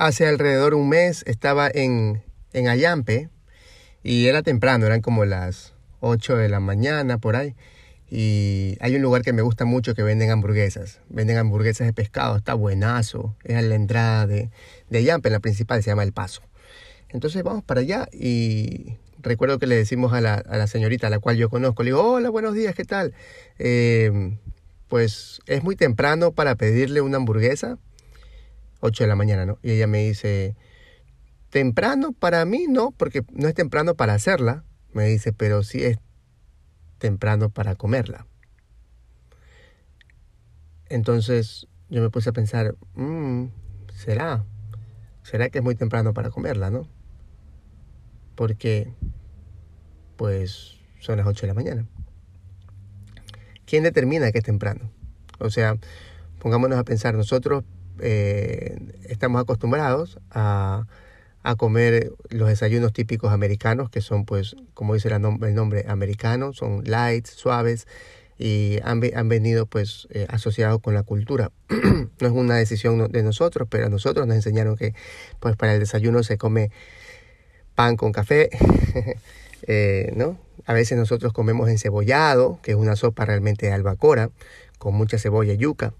Hace alrededor un mes estaba en, en Ayampe y era temprano, eran como las 8 de la mañana por ahí. Y hay un lugar que me gusta mucho que venden hamburguesas. Venden hamburguesas de pescado, está buenazo. Es a la entrada de, de Ayampe, la principal, se llama El Paso. Entonces vamos para allá y recuerdo que le decimos a la, a la señorita a la cual yo conozco, le digo, hola, buenos días, ¿qué tal? Eh, pues es muy temprano para pedirle una hamburguesa. 8 de la mañana, ¿no? Y ella me dice, temprano para mí no, porque no es temprano para hacerla, me dice, pero sí es temprano para comerla. Entonces yo me puse a pensar, mmm, ¿será? ¿Será que es muy temprano para comerla, no? Porque, pues, son las 8 de la mañana. ¿Quién determina que es temprano? O sea, pongámonos a pensar, nosotros eh, estamos acostumbrados a, a, comer los desayunos típicos americanos, que son, pues, como dice el nombre, americano, son light, suaves, y han, han venido, pues, eh, asociados con la cultura. no es una decisión de nosotros, pero a nosotros nos enseñaron que, pues, para el desayuno se come pan con café, eh, ¿no? A veces nosotros comemos encebollado, que es una sopa realmente de albacora, con mucha cebolla y yuca.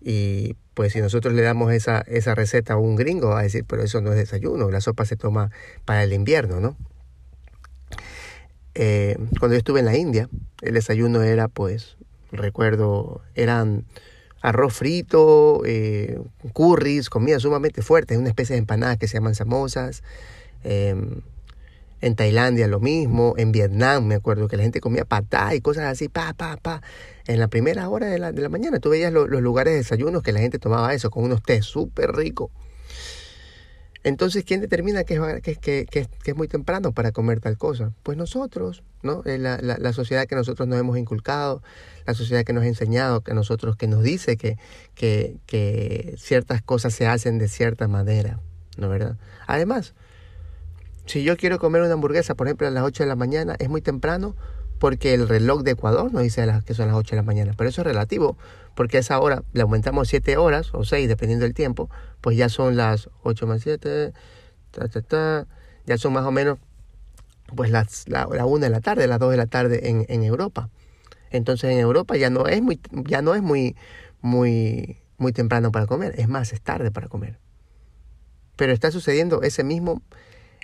Y pues si nosotros le damos esa, esa receta a un gringo, va a decir, pero eso no es desayuno, la sopa se toma para el invierno, ¿no? Eh, cuando yo estuve en la India, el desayuno era, pues, recuerdo, eran arroz frito, eh, curries, comida sumamente fuerte, una especie de empanadas que se llaman samosas. Eh, en Tailandia lo mismo, en Vietnam me acuerdo que la gente comía patá y cosas así, pa, pa, pa. En la primera hora de la, de la mañana tú veías los lugares de desayunos que la gente tomaba eso, con unos té súper ricos. Entonces, ¿quién determina que es, que, que, que es, muy temprano para comer tal cosa? Pues nosotros, ¿no? La, la, la, sociedad que nosotros nos hemos inculcado, la sociedad que nos ha enseñado, que nosotros, que nos dice que, que, que ciertas cosas se hacen de cierta manera, ¿no verdad? Además, si yo quiero comer una hamburguesa, por ejemplo, a las 8 de la mañana, es muy temprano porque el reloj de Ecuador nos dice que son las 8 de la mañana. Pero eso es relativo, porque a esa hora le aumentamos 7 horas o 6, dependiendo del tiempo, pues ya son las 8 más 7, ta, ta, ta, ya son más o menos pues las, la, la 1 de la tarde, las 2 de la tarde en, en Europa. Entonces en Europa ya no es muy, ya no es muy, muy, muy temprano para comer, es más, es tarde para comer. Pero está sucediendo ese mismo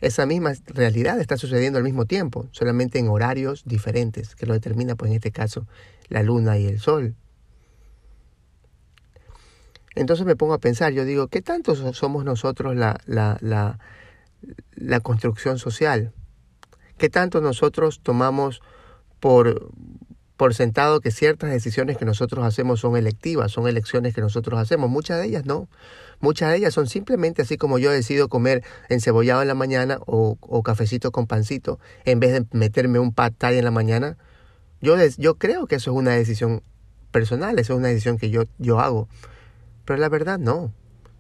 esa misma realidad está sucediendo al mismo tiempo, solamente en horarios diferentes, que lo determina, pues en este caso, la luna y el sol. Entonces me pongo a pensar, yo digo, ¿qué tanto somos nosotros la, la, la, la construcción social? ¿Qué tanto nosotros tomamos por, por sentado que ciertas decisiones que nosotros hacemos son electivas, son elecciones que nosotros hacemos. Muchas de ellas no. Muchas de ellas son simplemente así como yo decido comer encebollado en la mañana o, cafecito con pancito en vez de meterme un pad en la mañana. Yo, yo creo que eso es una decisión personal, eso es una decisión que yo, yo hago. Pero la verdad no.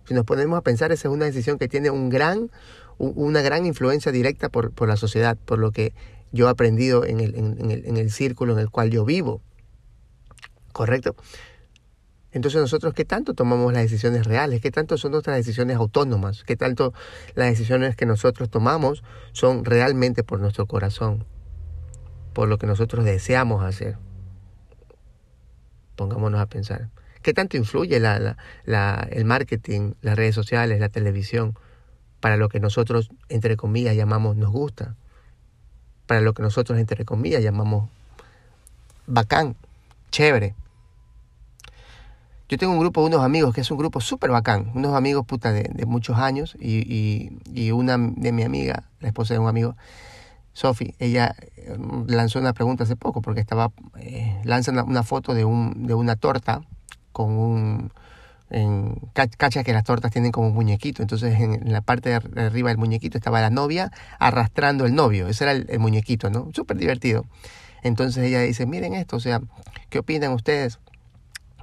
Si nos ponemos a pensar, esa es una decisión que tiene un gran, una gran influencia directa por, por la sociedad, por lo que yo he aprendido en el, en, el, en el círculo en el cual yo vivo. ¿Correcto? Entonces nosotros, ¿qué tanto tomamos las decisiones reales? ¿Qué tanto son nuestras decisiones autónomas? ¿Qué tanto las decisiones que nosotros tomamos son realmente por nuestro corazón? Por lo que nosotros deseamos hacer. Pongámonos a pensar. ¿Qué tanto influye el marketing, las redes sociales, la televisión, para lo que nosotros, entre comillas, llamamos nos gusta? Para lo que nosotros, entre comillas, llamamos bacán, chévere. Yo tengo un grupo de unos amigos que es un grupo súper bacán, unos amigos puta de, muchos años y, y, y, una de mi amiga, la esposa de un amigo, Sophie, ella eh, lanzó una pregunta hace poco porque estaba, eh, lanza una, una, foto de, un, de una torta con un, en cacha que las tortas tienen como un muñequito. Entonces en, la parte de arriba del muñequito estaba la novia arrastrando el novio. Ese era el, muñequito, ¿no? Súper divertido. Entonces ella dice, miren esto, o sea, ¿qué opinan ustedes,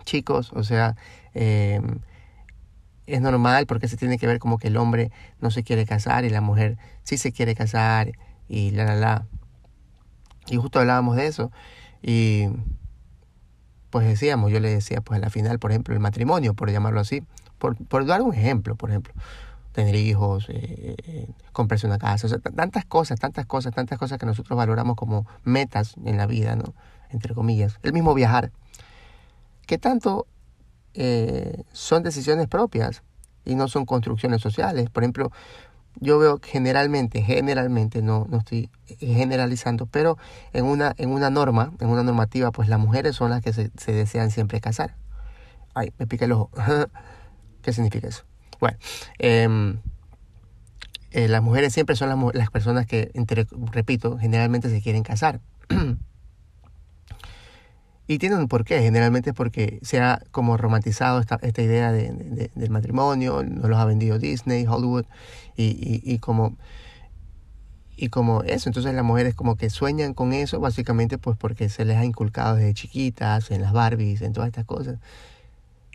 chicos? O sea, em, es normal porque se tiene que ver como que el hombre no se quiere casar y la mujer sí se quiere casar y la, la, la. Y justo hablábamos de eso. Y pues decíamos, yo le decía, pues a la final, por ejemplo, el matrimonio, por llamarlo así, por, por dar un ejemplo, por ejemplo, tener hijos, eh, eh, comprarse una casa, o sea, tantas cosas, tantas cosas, tantas cosas que nosotros valoramos como metas en la vida, ¿no? Entre comillas. El mismo viajar. ¿Qué tanto eh, son decisiones propias y no son construcciones sociales? Por ejemplo, yo veo generalmente, generalmente, no, no estoy generalizando, pero en una, en una norma, en una normativa, pues las mujeres son las que se, desean siempre casar. Ay, me pica el ojo. ¿Qué significa eso? Bueno, em, eh, las mujeres siempre son las, las personas que, repito, generalmente se quieren casar. Y tiene un porqué, generalmente es porque se ha como romantizado esta, esta idea de, del matrimonio, nos los ha vendido Disney, Hollywood, y, y, como, y como eso. Entonces las mujeres como que sueñan con eso, básicamente pues porque se les ha inculcado desde chiquitas, en las Barbies, en todas estas cosas,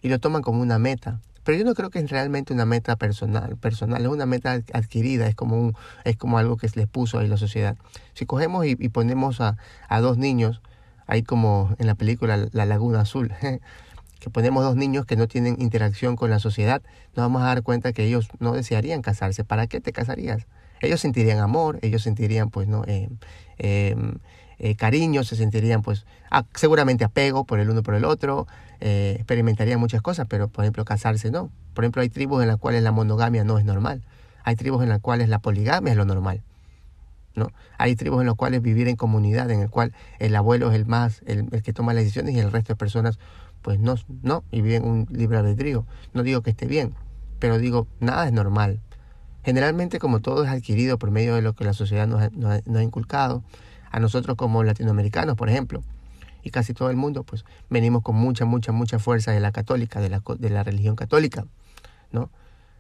y lo toman como una meta. Pero yo no creo que es realmente una meta personal, personal, es una meta adquirida, es como, un, es como algo que se les puso ahí la sociedad. Si cogemos y, y ponemos a, a dos niños, hay como en la película La Laguna Azul, que ponemos dos niños que no tienen interacción con la sociedad, nos vamos a dar cuenta que ellos no desearían casarse. ¿Para qué te casarías? Ellos sentirían amor, ellos sentirían pues no eh, em, eh, cariño, se sentirían pues seguramente apego por el uno por el otro, eh, experimentarían muchas cosas, pero por ejemplo casarse no. Por ejemplo hay tribus en las cuales la monogamia no es normal, hay tribus en las cuales la poligamia es lo normal. Hay tribus en las cuales vivir en comunidad, en el cual el abuelo es el más, el, que toma las decisiones y el resto de personas, pues no, no, y viven un libre albedrío. No digo que esté bien, pero digo, nada es normal. Generalmente, como todo es adquirido por medio de lo que la sociedad nos ha, inculcado, a nosotros como latinoamericanos, por ejemplo, y casi todo el mundo, pues venimos con mucha, mucha, mucha fuerza de la católica, de la, de la religión católica, ¿no?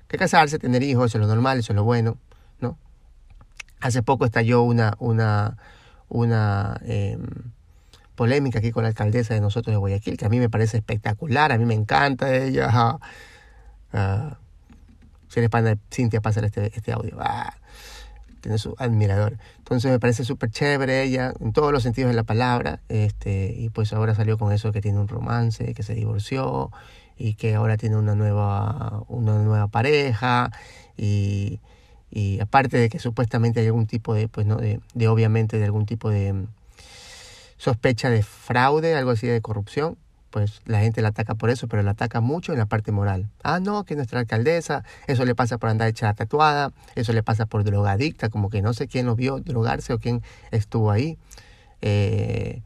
Que casarse, tener hijos, eso es lo normal, eso es lo bueno, ¿no? Hace poco estalló una, una, una em, polémica aquí con la alcaldesa de nosotros de Guayaquil, que a mí me parece espectacular, a mí me encanta ella. Uh, si eres pana de Cintia, pásale este, este audio. Ah, tiene su admirador. Entonces me parece súper chévere ella, en todos los sentidos de la palabra. Este, y pues ahora salió con eso que tiene un romance, que se divorció y que ahora tiene una nueva, una nueva pareja. Y, y aparte de que supuestamente hay algún tipo de, pues, ¿no? de, de obviamente de algún tipo de mm, sospecha de fraude, algo así de corrupción, pues la gente la ataca por eso, pero la ataca mucho en la parte moral. Ah, no, que nuestra alcaldesa, eso le pasa por andar hecha tatuada, eso le pasa por drogadicta, como que no sé quién lo vio drogarse o quién estuvo ahí, eh,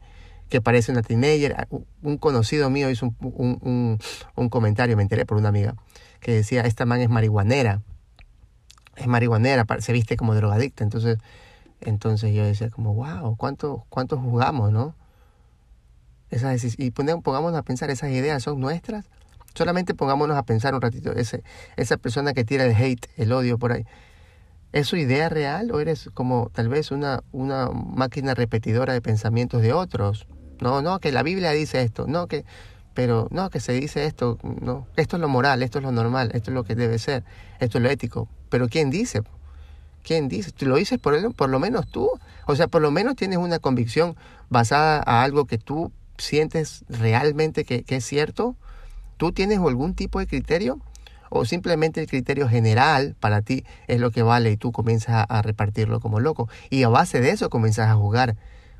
que parece una teenager. Ah, un conocido mío hizo un, un, un, un comentario, me enteré por una amiga, que decía, esta man es marihuanera es marihuanera, se viste como drogadicta. Entonces, entonces yo decía como, wow, ¿cuánto, cuánto jugamos, no? Esas, y pongámonos a pensar, esas ideas son nuestras. Solamente pongámonos a pensar un ratito, esa persona que tira el hate, el odio por ahí. ¿Es su idea real o eres como tal vez una, una máquina repetidora de pensamientos de otros? No, no, que la Biblia dice esto, no, que, pero no, que se dice esto, no, esto es lo moral, esto es lo normal, esto es lo que debe ser, esto es lo ético. Pero ¿quién dice? ¿Quién dice? ¿Tú lo dices por, por lo menos tú? O sea, por lo menos tienes una convicción basada a algo que tú sientes realmente que, es cierto. ¿Tú tienes algún tipo de criterio? ¿O simplemente el criterio general para ti es lo que vale y tú comienzas a, repartirlo como loco? Y a base de eso comienzas a jugar.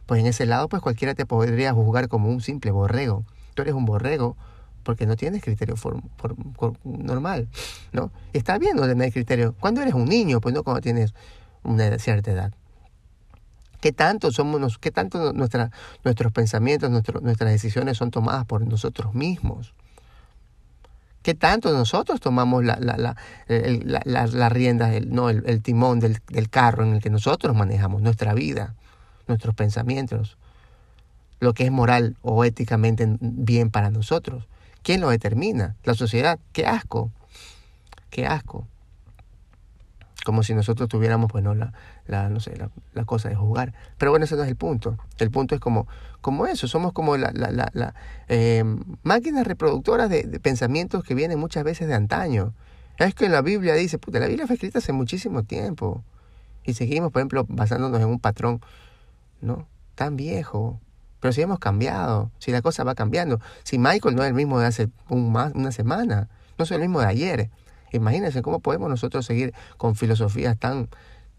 Pues en ese lado, pues cualquiera te podría juzgar como un simple borrego. Tú eres un borrego porque no tienes criterio normal, ¿no? Está bien no tener criterio. Cuando eres un niño, pues no cuando tienes una cierta edad. ¿Qué tanto somos, qué tanto nuestra, nuestros pensamientos, nuestras decisiones son tomadas por nosotros mismos? ¿Qué tanto nosotros tomamos la, la, la, el, no, el, timón del, del carro en el que nosotros manejamos nuestra vida, nuestros pensamientos, lo que es moral o éticamente bien para nosotros? ¿Quién lo determina? La sociedad. Qué asco. Qué asco. Como si nosotros tuviéramos, bueno, la, la, no sé, la, cosa de jugar. Pero bueno, ese no es el punto. El punto es como, como eso, somos como la, eh, máquinas reproductoras de, de, pensamientos que vienen muchas veces de antaño. Es que la Biblia dice, puta, la Biblia fue escrita hace muchísimo tiempo. Y seguimos, por ejemplo, basándonos en un patrón, ¿no? Tan viejo. Pero si hemos cambiado, si la cosa va cambiando. Si Michael no es el mismo de hace un una semana, no es el mismo de ayer. Imagínense cómo podemos nosotros seguir con filosofías tan,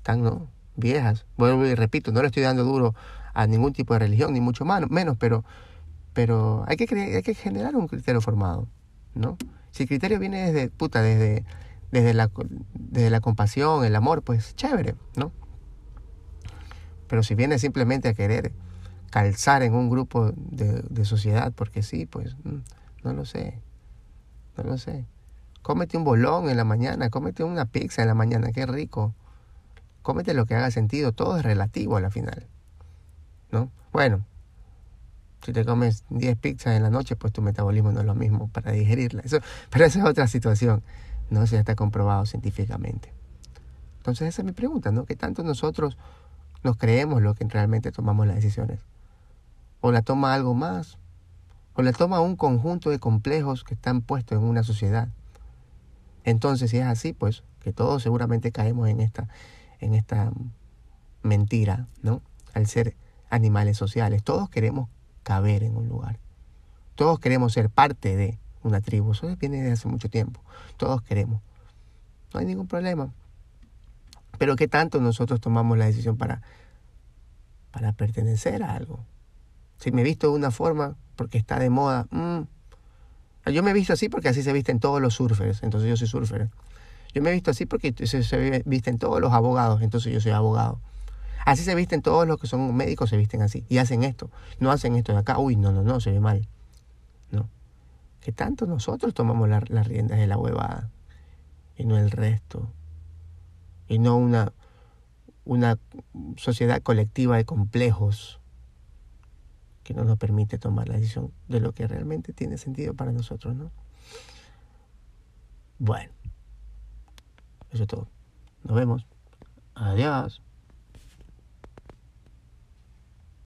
tan ¿no? viejas. Vuelvo y repito, no le estoy dando duro a ningún tipo de religión, ni mucho menos, pero, pero hay, que hay que generar un criterio formado, ¿no? Si el criterio viene desde, puta, desde, desde, la, desde la compasión, el amor, pues chévere, ¿no? Pero si viene simplemente a querer calzar en un grupo de, sociedad, porque sí, pues mm, no lo sé, no lo sé. Cómete un bolón en la mañana, cómete una pizza en la mañana, qué rico. Cómete lo que haga sentido, todo es relativo a la final. ¿No? Bueno, si te comes 10 pizzas en la noche, pues tu metabolismo no es lo mismo para digerirla. Eso, pero esa es otra situación. No se está comprobado científicamente. Entonces esa es mi pregunta, ¿no? ¿Qué tanto nosotros nos creemos lo que realmente tomamos las decisiones? ¿O la toma algo más? ¿O la toma un conjunto de complejos que están puestos en una sociedad? Entonces, si es así, pues que todos seguramente caemos en esta, en esta mentira, ¿no? Al ser animales sociales. Todos queremos caber en un lugar. Todos queremos ser parte de una tribu. Eso viene desde hace mucho tiempo. Todos queremos. No hay ningún problema. Pero ¿qué tanto nosotros tomamos la decisión para, para pertenecer a algo? Si me he visto de una forma porque está de moda, mm, yo me he visto así porque así se visten todos los surfers, entonces yo soy surfer. Yo me he visto así porque se, se visten todos los abogados, entonces yo soy abogado. Así se visten todos los que son médicos, se visten así. Y hacen esto. No hacen esto de acá. Uy, no, no, no, se ve mal. No. Que tanto nosotros tomamos las riendas de la huevada. Y no el resto. Y no una, una sociedad colectiva de complejos que no nos permite tomar la decisión de lo que realmente tiene sentido para nosotros, ¿no? Bueno, eso es todo. Nos vemos. Adiós.